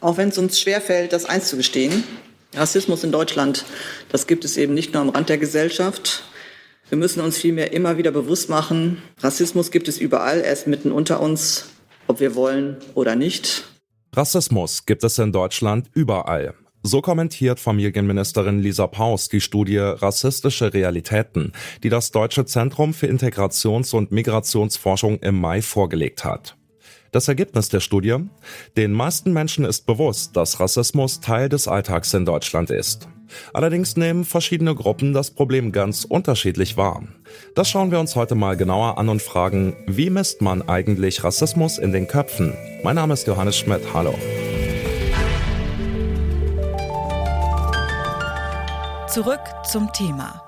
Auch wenn es uns schwerfällt, das einzugestehen, Rassismus in Deutschland, das gibt es eben nicht nur am Rand der Gesellschaft. Wir müssen uns vielmehr immer wieder bewusst machen, Rassismus gibt es überall, er ist mitten unter uns, ob wir wollen oder nicht. Rassismus gibt es in Deutschland überall. So kommentiert Familienministerin Lisa Paus die Studie Rassistische Realitäten, die das Deutsche Zentrum für Integrations- und Migrationsforschung im Mai vorgelegt hat. Das Ergebnis der Studie? Den meisten Menschen ist bewusst, dass Rassismus Teil des Alltags in Deutschland ist. Allerdings nehmen verschiedene Gruppen das Problem ganz unterschiedlich wahr. Das schauen wir uns heute mal genauer an und fragen, wie misst man eigentlich Rassismus in den Köpfen? Mein Name ist Johannes Schmidt, hallo. Zurück zum Thema.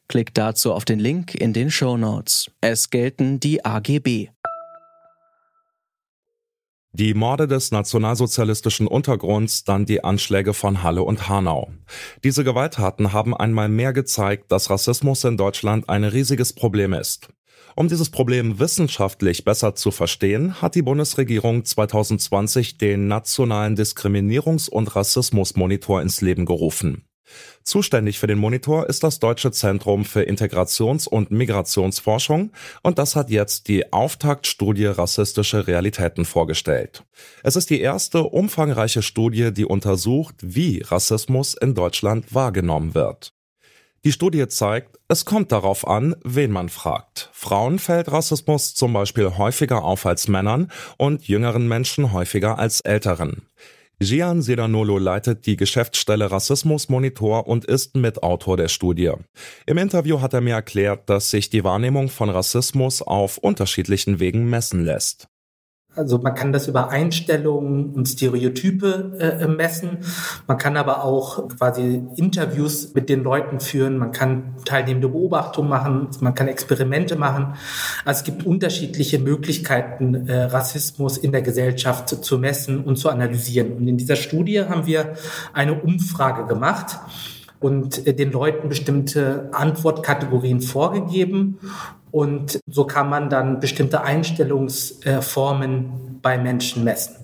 Klickt dazu auf den Link in den Show Notes. Es gelten die AGB. Die Morde des nationalsozialistischen Untergrunds, dann die Anschläge von Halle und Hanau. Diese Gewalttaten haben einmal mehr gezeigt, dass Rassismus in Deutschland ein riesiges Problem ist. Um dieses Problem wissenschaftlich besser zu verstehen, hat die Bundesregierung 2020 den Nationalen Diskriminierungs- und Rassismusmonitor ins Leben gerufen. Zuständig für den Monitor ist das Deutsche Zentrum für Integrations- und Migrationsforschung und das hat jetzt die Auftaktstudie Rassistische Realitäten vorgestellt. Es ist die erste umfangreiche Studie, die untersucht, wie Rassismus in Deutschland wahrgenommen wird. Die Studie zeigt, es kommt darauf an, wen man fragt. Frauen fällt Rassismus zum Beispiel häufiger auf als Männern und jüngeren Menschen häufiger als älteren. Gian Sedanolo leitet die Geschäftsstelle Rassismus Monitor und ist Mitautor der Studie. Im Interview hat er mir erklärt, dass sich die Wahrnehmung von Rassismus auf unterschiedlichen Wegen messen lässt. Also man kann das über Einstellungen und Stereotype äh, messen. Man kann aber auch quasi Interviews mit den Leuten führen. Man kann teilnehmende Beobachtungen machen. Man kann Experimente machen. Also es gibt unterschiedliche Möglichkeiten, äh, Rassismus in der Gesellschaft zu, zu messen und zu analysieren. Und in dieser Studie haben wir eine Umfrage gemacht und äh, den Leuten bestimmte Antwortkategorien vorgegeben und so kann man dann bestimmte Einstellungsformen bei Menschen messen.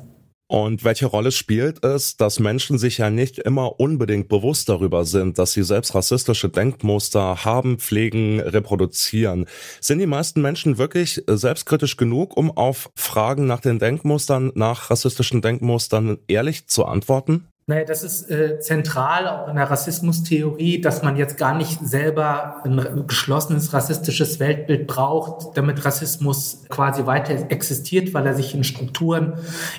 Und welche Rolle spielt es, dass Menschen sich ja nicht immer unbedingt bewusst darüber sind, dass sie selbst rassistische Denkmuster haben, pflegen, reproduzieren? Sind die meisten Menschen wirklich selbstkritisch genug, um auf Fragen nach den Denkmustern, nach rassistischen Denkmustern ehrlich zu antworten? Naja, das ist äh, zentral auch in der Rassismustheorie, dass man jetzt gar nicht selber ein geschlossenes rassistisches Weltbild braucht, damit Rassismus quasi weiter existiert, weil er sich in Strukturen,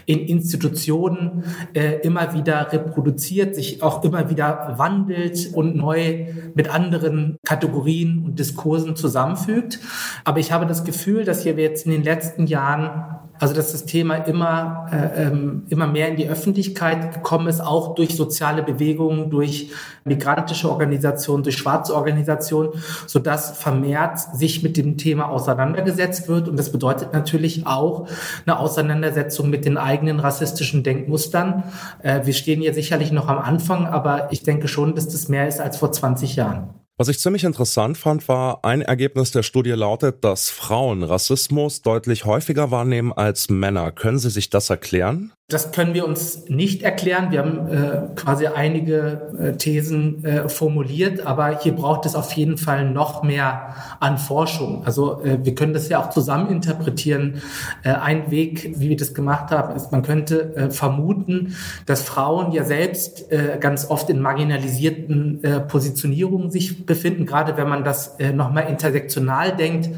in Institutionen äh, immer wieder reproduziert, sich auch immer wieder wandelt und neu mit anderen Kategorien und Diskursen zusammenfügt. Aber ich habe das Gefühl, dass hier wir jetzt in den letzten Jahren also dass das Thema immer, äh, ähm, immer mehr in die Öffentlichkeit gekommen ist, auch durch soziale Bewegungen, durch migrantische Organisationen, durch schwarze Organisationen, sodass vermehrt sich mit dem Thema auseinandergesetzt wird. Und das bedeutet natürlich auch eine Auseinandersetzung mit den eigenen rassistischen Denkmustern. Äh, wir stehen hier sicherlich noch am Anfang, aber ich denke schon, dass das mehr ist als vor 20 Jahren. Was ich ziemlich interessant fand, war, ein Ergebnis der Studie lautet, dass Frauen Rassismus deutlich häufiger wahrnehmen als Männer. Können Sie sich das erklären? Das können wir uns nicht erklären. Wir haben äh, quasi einige äh, Thesen äh, formuliert, aber hier braucht es auf jeden Fall noch mehr an Forschung. Also äh, wir können das ja auch zusammen interpretieren. Äh, ein Weg, wie wir das gemacht haben, ist, man könnte äh, vermuten, dass Frauen ja selbst äh, ganz oft in marginalisierten äh, Positionierungen sich befinden, gerade wenn man das äh, nochmal intersektional denkt.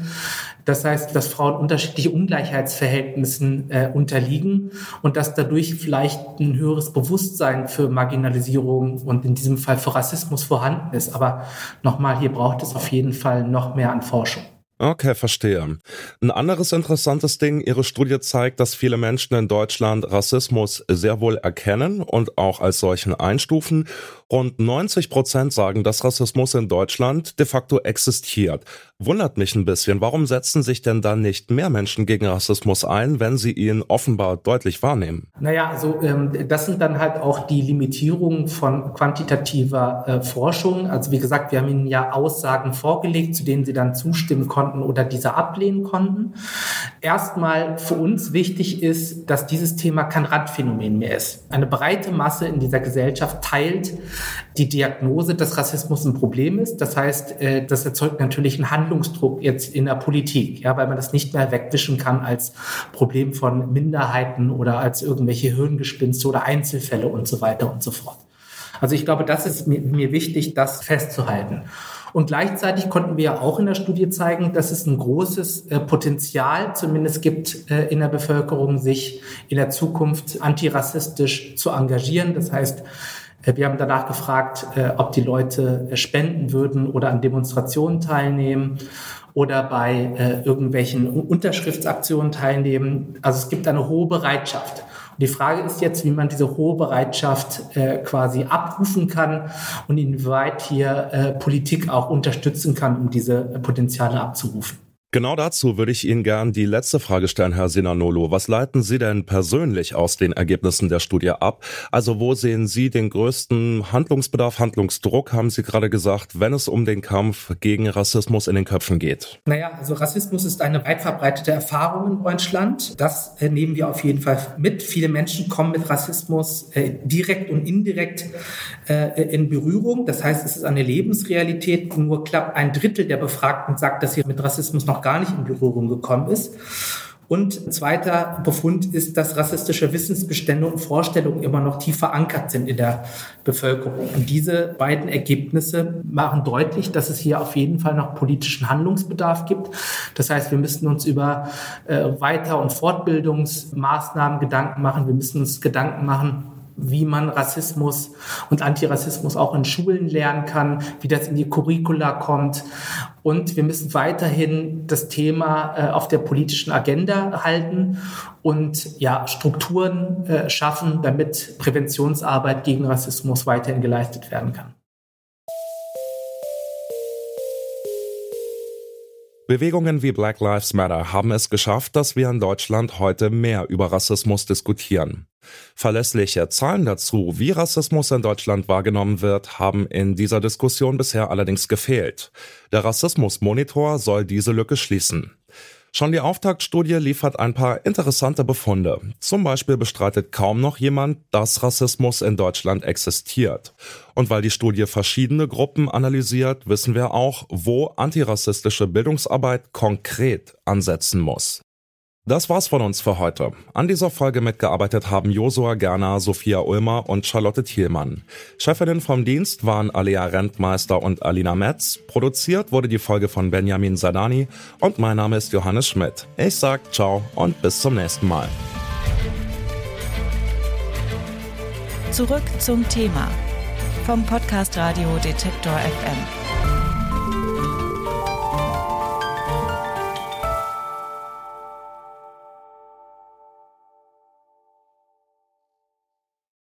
Das heißt, dass Frauen unterschiedliche Ungleichheitsverhältnissen äh, unterliegen und dass dadurch vielleicht ein höheres Bewusstsein für Marginalisierung und in diesem Fall für Rassismus vorhanden ist. Aber nochmal, hier braucht es auf jeden Fall noch mehr an Forschung. Okay, verstehe. Ein anderes interessantes Ding, Ihre Studie zeigt, dass viele Menschen in Deutschland Rassismus sehr wohl erkennen und auch als solchen einstufen. Rund 90 Prozent sagen, dass Rassismus in Deutschland de facto existiert. Wundert mich ein bisschen, warum setzen sich denn dann nicht mehr Menschen gegen Rassismus ein, wenn sie ihn offenbar deutlich wahrnehmen? Naja, also ähm, das sind dann halt auch die Limitierungen von quantitativer äh, Forschung. Also wie gesagt, wir haben Ihnen ja Aussagen vorgelegt, zu denen Sie dann zustimmen konnten oder diese ablehnen konnten. Erstmal für uns wichtig ist, dass dieses Thema kein Randphänomen mehr ist. Eine breite Masse in dieser Gesellschaft teilt die Diagnose, dass Rassismus ein Problem ist. Das heißt, äh, das erzeugt natürlich einen Handlungsdruck jetzt in der Politik, ja, weil man das nicht mehr wegwischen kann als Problem von Minderheiten oder als irgendwelche Hirngespinste oder Einzelfälle und so weiter und so fort. Also ich glaube, das ist mir, wichtig, das festzuhalten. Und gleichzeitig konnten wir ja auch in der Studie zeigen, dass es ein großes äh, Potenzial zumindest gibt äh, in der Bevölkerung, sich in der Zukunft antirassistisch zu engagieren. Das heißt, wir haben danach gefragt, äh, ob die Leute äh, spenden würden oder an Demonstrationen teilnehmen oder bei irgendwelchen Unterschriftsaktionen teilnehmen. Also es gibt eine hohe Bereitschaft. Und die Frage ist jetzt, wie man diese hohe Bereitschaft quasi abrufen kann und inwieweit hier Politik auch unterstützen kann, um diese Potenziale abzurufen. Genau dazu würde ich Ihnen gern die letzte Frage stellen, Herr Sinanolo. Was leiten Sie denn persönlich aus den Ergebnissen der Studie ab? Also wo sehen Sie den größten Handlungsbedarf, Handlungsdruck, haben Sie gerade gesagt, wenn es um den Kampf gegen Rassismus in den Köpfen geht? Naja, also Rassismus ist eine weit verbreitete Erfahrung in Deutschland. Das äh, nehmen wir auf jeden Fall mit. Viele Menschen kommen mit Rassismus äh, direkt und indirekt äh, in Berührung. Das heißt, es ist eine Lebensrealität. Nur knapp ein Drittel der Befragten sagt, dass sie mit Rassismus noch gar nicht in Berührung gekommen ist. Und ein zweiter Befund ist, dass rassistische Wissensbestände und Vorstellungen immer noch tief verankert sind in der Bevölkerung. Und diese beiden Ergebnisse machen deutlich, dass es hier auf jeden Fall noch politischen Handlungsbedarf gibt. Das heißt, wir müssen uns über äh, Weiter- und Fortbildungsmaßnahmen Gedanken machen. Wir müssen uns Gedanken machen, wie man Rassismus und Antirassismus auch in Schulen lernen kann, wie das in die Curricula kommt. Und wir müssen weiterhin das Thema äh, auf der politischen Agenda halten und ja, Strukturen äh, schaffen, damit Präventionsarbeit gegen Rassismus weiterhin geleistet werden kann. Bewegungen wie Black Lives Matter haben es geschafft, dass wir in Deutschland heute mehr über Rassismus diskutieren. Verlässliche Zahlen dazu, wie Rassismus in Deutschland wahrgenommen wird, haben in dieser Diskussion bisher allerdings gefehlt. Der Rassismusmonitor soll diese Lücke schließen. Schon die Auftaktstudie liefert ein paar interessante Befunde. Zum Beispiel bestreitet kaum noch jemand, dass Rassismus in Deutschland existiert. Und weil die Studie verschiedene Gruppen analysiert, wissen wir auch, wo antirassistische Bildungsarbeit konkret ansetzen muss. Das war's von uns für heute. An dieser Folge mitgearbeitet haben Josua Gerner, Sophia Ulmer und Charlotte Thielmann. Chefinnen vom Dienst waren Alea Rentmeister und Alina Metz. Produziert wurde die Folge von Benjamin Sadani und mein Name ist Johannes Schmidt. Ich sag ciao und bis zum nächsten Mal. Zurück zum Thema vom Podcast Radio Detektor FM.